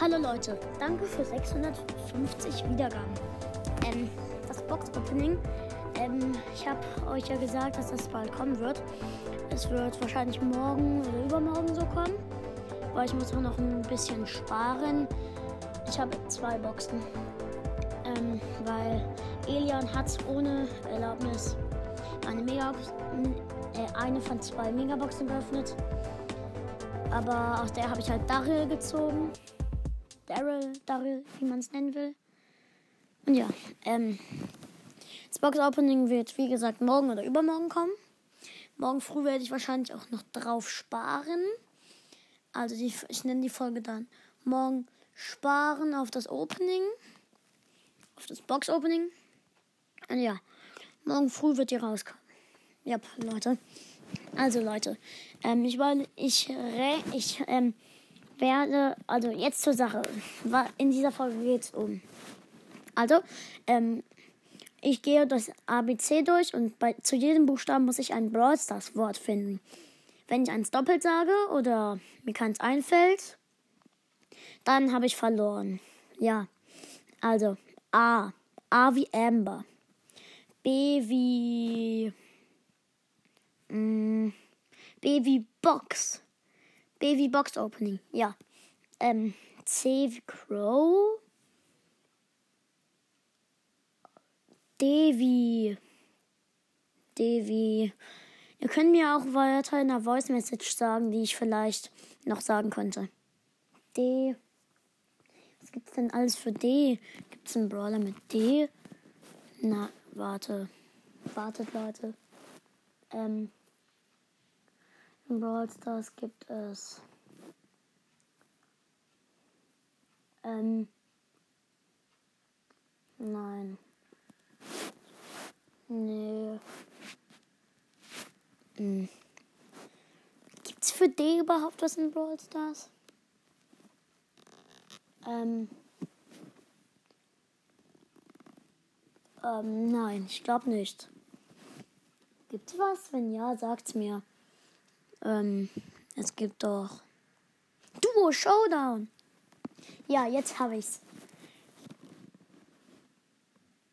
Hallo Leute, danke für 650 Wiedergaben. Ähm, das Box-Opening, ähm, ich habe euch ja gesagt, dass das bald kommen wird. Es wird wahrscheinlich morgen oder übermorgen so kommen, weil ich muss auch noch ein bisschen sparen. Ich habe zwei Boxen, ähm, weil Elian hat ohne Erlaubnis eine, Mega äh, eine von zwei Megaboxen geöffnet. Aber aus der habe ich halt Daryl gezogen. Daryl, Daryl, wie man es nennen will. Und ja, ähm, das Box Opening wird wie gesagt morgen oder übermorgen kommen. Morgen früh werde ich wahrscheinlich auch noch drauf sparen. Also die, ich nenne die Folge dann morgen sparen auf das Opening. Auf das Box Opening. Und ja, morgen früh wird die rauskommen. Ja, Leute. Also Leute, ähm, ich, wollte, ich, ich ähm, werde, also jetzt zur Sache. In dieser Folge geht es um. Also, ähm, ich gehe das ABC durch und bei, zu jedem Buchstaben muss ich ein Brawl Stars Wort finden. Wenn ich eins doppelt sage oder mir keins einfällt, dann habe ich verloren. Ja. Also A. A wie Amber. B wie. Mm, B wie Box. B wie Box Opening. Ja. Ähm, C Crow. D wie. D wie. Ihr könnt mir auch weiter in der Voice Message sagen, die ich vielleicht noch sagen könnte. D. Was gibt's denn alles für D? Gibt's einen Brawler mit D? Na, warte. Wartet, Leute. Ähm. In Brawl Stars gibt es. Ähm. Nein. Nee. Hm. Gibt's für D überhaupt was in Brawl Stars? Ähm. Ähm, nein, ich glaube nicht. Gibt's was? Wenn ja, sagt's mir. Ähm, es gibt doch. Duo Showdown! Ja, jetzt habe ich's.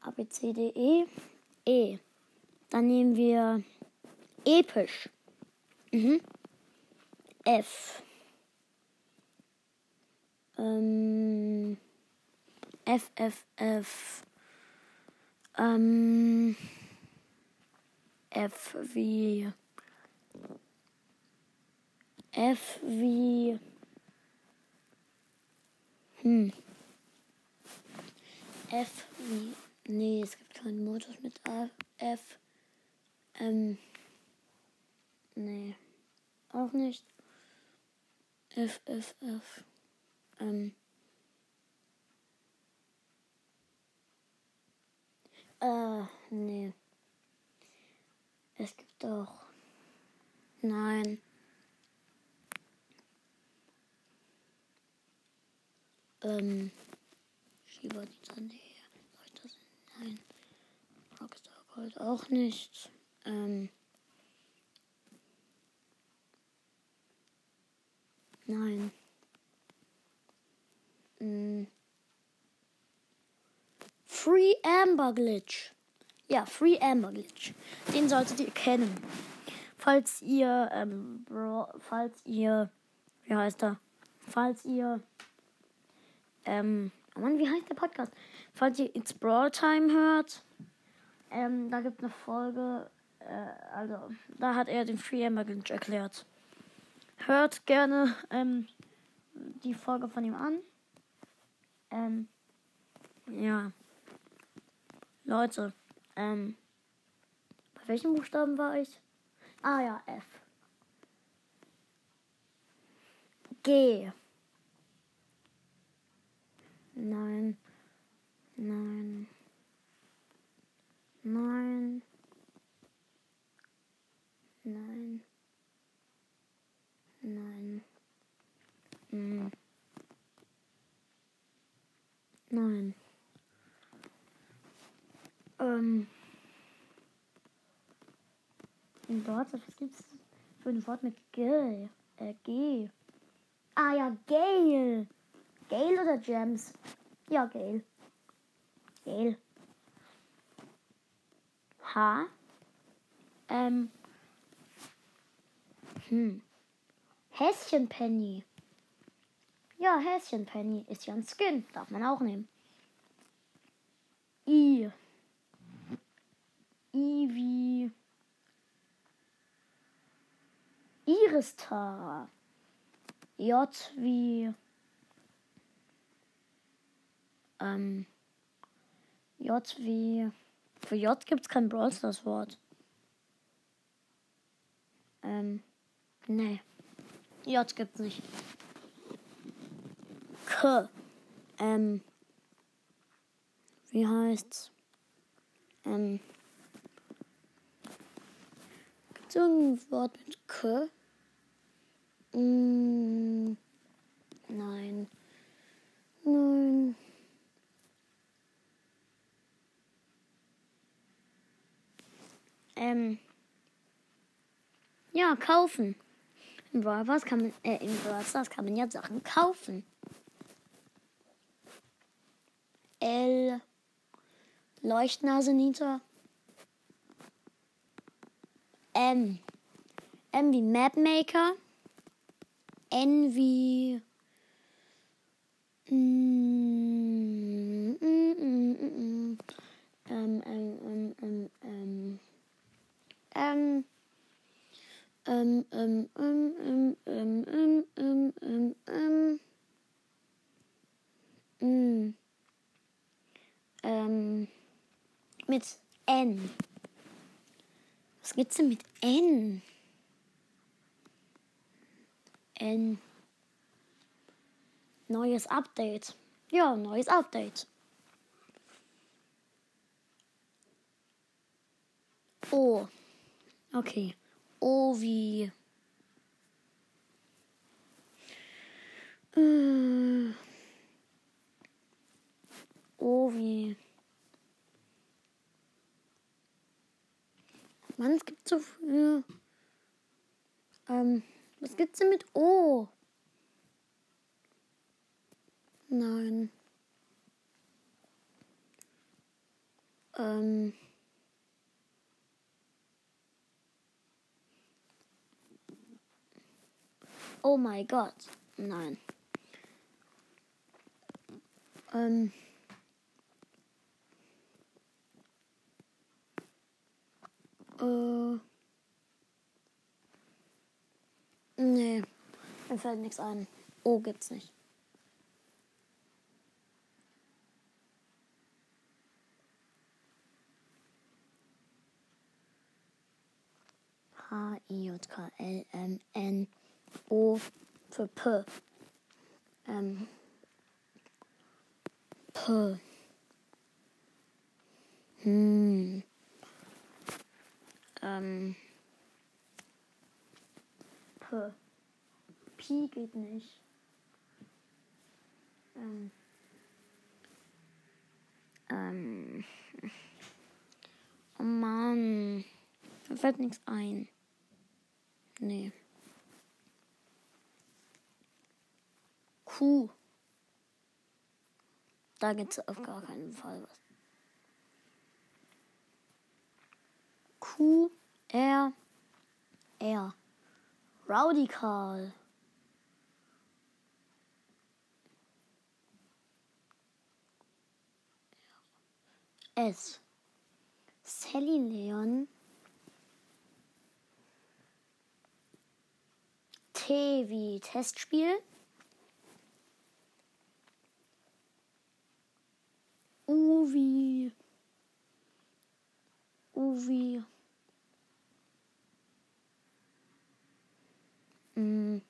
A, B, C, D, E. E. Dann nehmen wir episch. Mhm. F. Ähm. F, F, F. Ähm. F wie. F wie. Hm. F wie. Nee, es gibt keinen Modus mit A, F. Ähm. Nee. Auch nicht. F, F, F. Ähm. Äh, nee. Es gibt doch. Nein. Ähm. Shiba die Sandy. Nein. Rockstar Gold auch nicht. Ähm. Nein. Hm. Free Amber Glitch. Ja, Free Amber Glitch. Den solltet ihr kennen. Falls ihr, ähm, falls ihr, wie heißt er? Falls ihr, ähm, oh Mann, wie heißt der Podcast? Falls ihr It's Brawl Time hört, ähm, da gibt eine Folge, äh, also, da hat er den Free Glitch erklärt. Hört gerne, ähm, die Folge von ihm an. Ähm, ja. Leute, ähm, bei welchem Buchstaben war ich? Ah ja, F. G. Nein. Nein. Nein. Nein. Nein. Hm. Nein. Ähm. In Wort, was gibt's für ein Wort mit G? Äh, G. Ah ja, Gale. Gale oder Gems? Ja, Gale. Gale. H. Ähm. Hm. Häschenpenny. Ja, Häschenpenny ist ja ein Skin. Darf man auch nehmen. I. I wie. Iris-Tara. J wie. Ähm. J wie. Für J gibt es kein Brawl Stars Wort. Ähm. Nee. J gibt's nicht. K. Ähm. Wie heißt's? Ähm. Gibt's irgendein Wort mit K? Mm, nein. Nein. Ähm. Ja, kaufen. In Brawl Stars kann man, äh, in Brawl Stars kann man ja Sachen kaufen. L. Leuchtnase Nita. M. M wie Mapmaker. N wie. Mm, mit N. Was gibt's denn mit N? N. Neues Update. Ja, neues Update. O. Okay. O wie. Äh. O wie. Mann, es gibt so viel. Ähm, was gibt's denn mit O? Nein. Ähm. Oh mein Gott. Nein. Ähm. Äh. Nee. Mir fällt nichts ein. Oh, gibt's nicht. H-I-J-K-L-M-N O für P. Ähm. P. Hm. Ähm. P. Pi geht nicht. Ähm. Ähm. Oh Mann. Mir fällt nichts ein. Nee. Q. Da gibt es auf gar keinen Fall was. Q, R, R. Rowdy Carl. S. Sally Leon. T wie Testspiel. U wie. U wie. Mm.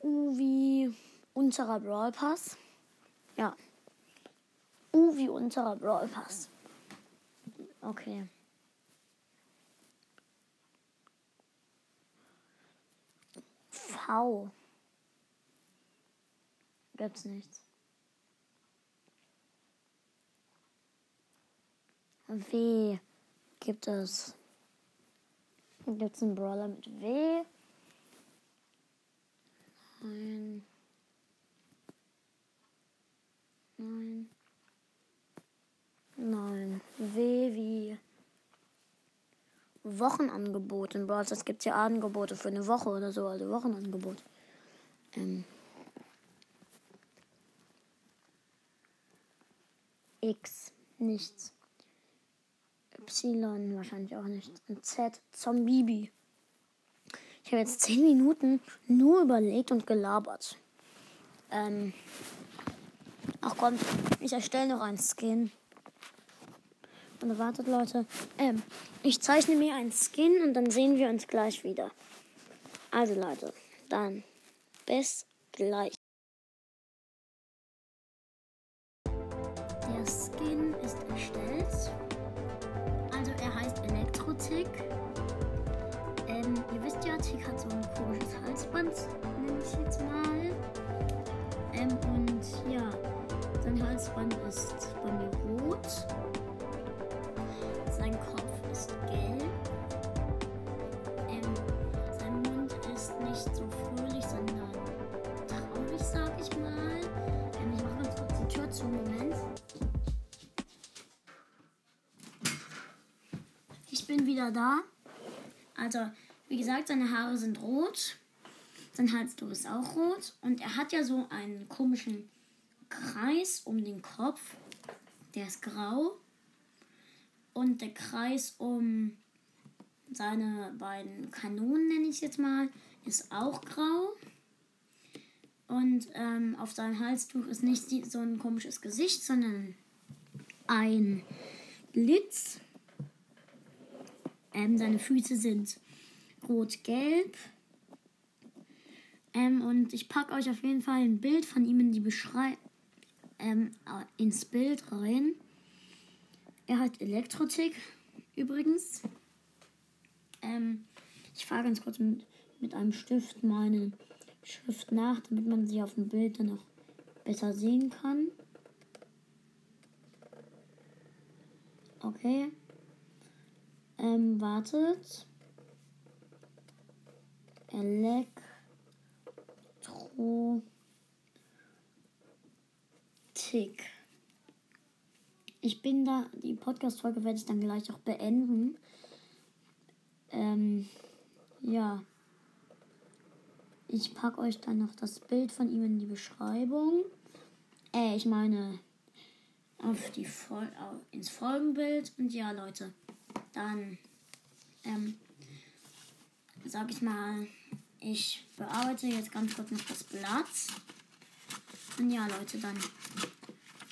U wie unserer Brawl Pass. Ja. U wie unserer Brawl Pass. Okay. V. Gibt's nichts. W gibt es. Gibt es einen Brawler mit W? Nein. Nein. Nein. W wie Wochenangebot in Brawl Stars gibt es ja Angebote für eine Woche oder so, also Wochenangebot. Ähm. X, nichts. Y, wahrscheinlich auch nichts. Und Z, Zombibi. Ich habe jetzt 10 Minuten nur überlegt und gelabert. Ähm. Ach komm, ich erstelle noch einen Skin. Und wartet, Leute. Ähm, ich zeichne mir einen Skin und dann sehen wir uns gleich wieder. Also, Leute, dann bis gleich. Der Skin ist erstellt. Also, er heißt Elektrotick. Ähm, ihr wisst ja, Tick hat so ein komisches Halsband, nenne ich jetzt mal. Ähm, und ja, sein Halsband ist bei mir rot. Sein Kopf ist gelb. Ähm, sein Mund ist nicht so fröhlich, sondern traurig, sag ich mal. Ähm, ich mache ganz kurz die Tür zu, Moment. Ich bin wieder da. Also, wie gesagt, seine Haare sind rot. Sein Halstuch ist auch rot. Und er hat ja so einen komischen Kreis um den Kopf. Der ist grau. Und der Kreis um seine beiden Kanonen, nenne ich es jetzt mal, ist auch grau. Und ähm, auf seinem Halstuch ist nicht so ein komisches Gesicht, sondern ein Blitz. Ähm, seine Füße sind rot-gelb. Ähm, und ich packe euch auf jeden Fall ein Bild von ihm in die Beschreibung ähm, ins Bild rein. Er hat Elektrotik übrigens. Ähm, ich fahre ganz kurz mit, mit einem Stift meine Schrift nach, damit man sie auf dem Bild dann noch besser sehen kann. Okay. Ähm, wartet. Elektrotik. Ich bin da, die Podcast-Folge werde ich dann gleich auch beenden. Ähm, ja. Ich packe euch dann noch das Bild von ihm in die Beschreibung. Äh, ich meine, auf die Vol ins Folgenbild. Und ja, Leute, dann, ähm, sag ich mal, ich bearbeite jetzt ganz kurz noch das Blatt. Und ja, Leute, dann